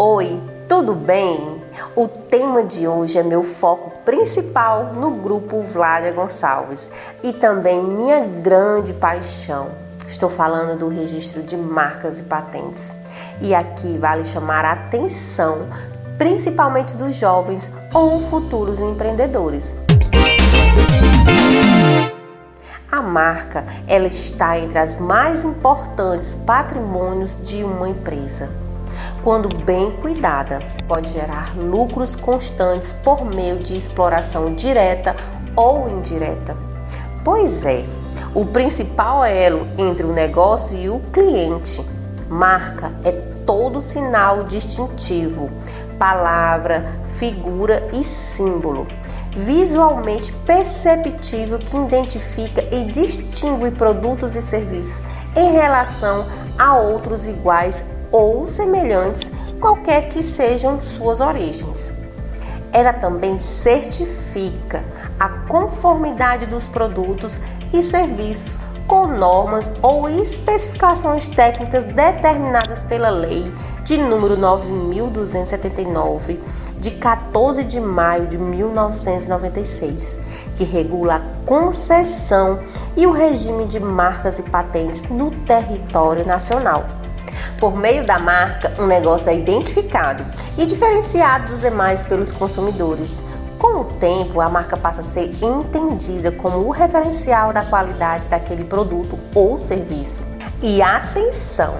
Oi, tudo bem? O tema de hoje é meu foco principal no grupo Vládia Gonçalves e também minha grande paixão. Estou falando do registro de marcas e patentes. E aqui vale chamar a atenção, principalmente dos jovens ou futuros empreendedores. A marca, ela está entre as mais importantes patrimônios de uma empresa quando bem cuidada, pode gerar lucros constantes por meio de exploração direta ou indireta. Pois é, o principal elo entre o negócio e o cliente. Marca é todo sinal distintivo, palavra, figura e símbolo visualmente perceptível que identifica e distingue produtos e serviços em relação a outros iguais ou semelhantes, qualquer que sejam suas origens. Ela também certifica a conformidade dos produtos e serviços com normas ou especificações técnicas determinadas pela lei de número 9279 de 14 de maio de 1996, que regula a concessão e o regime de marcas e patentes no território nacional. Por meio da marca, um negócio é identificado e diferenciado dos demais pelos consumidores. Com o tempo, a marca passa a ser entendida como o referencial da qualidade daquele produto ou serviço. E atenção!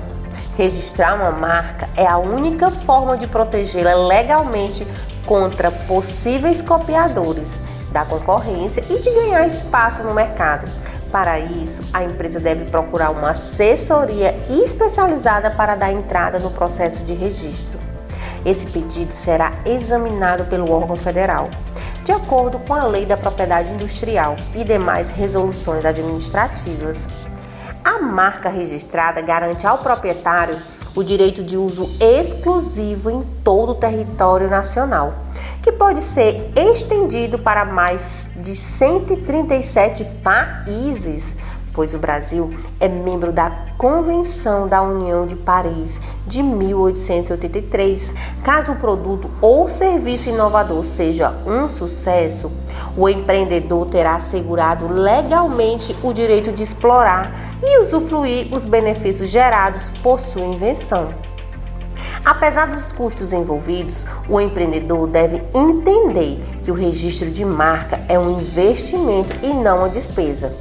Registrar uma marca é a única forma de protegê-la legalmente contra possíveis copiadores da concorrência e de ganhar espaço no mercado. Para isso, a empresa deve procurar uma assessoria especializada para dar entrada no processo de registro. Esse pedido será examinado pelo órgão federal, de acordo com a Lei da Propriedade Industrial e demais resoluções administrativas. A marca registrada garante ao proprietário o direito de uso exclusivo em todo o território nacional, que pode ser estendido para mais de 137 países pois o Brasil é membro da Convenção da União de Paris de 1883. Caso o produto ou serviço inovador seja um sucesso, o empreendedor terá assegurado legalmente o direito de explorar e usufruir os benefícios gerados por sua invenção. Apesar dos custos envolvidos, o empreendedor deve entender que o registro de marca é um investimento e não uma despesa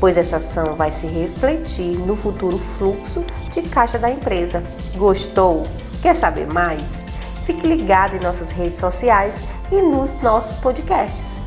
pois essa ação vai se refletir no futuro fluxo de caixa da empresa. Gostou? Quer saber mais? Fique ligado em nossas redes sociais e nos nossos podcasts.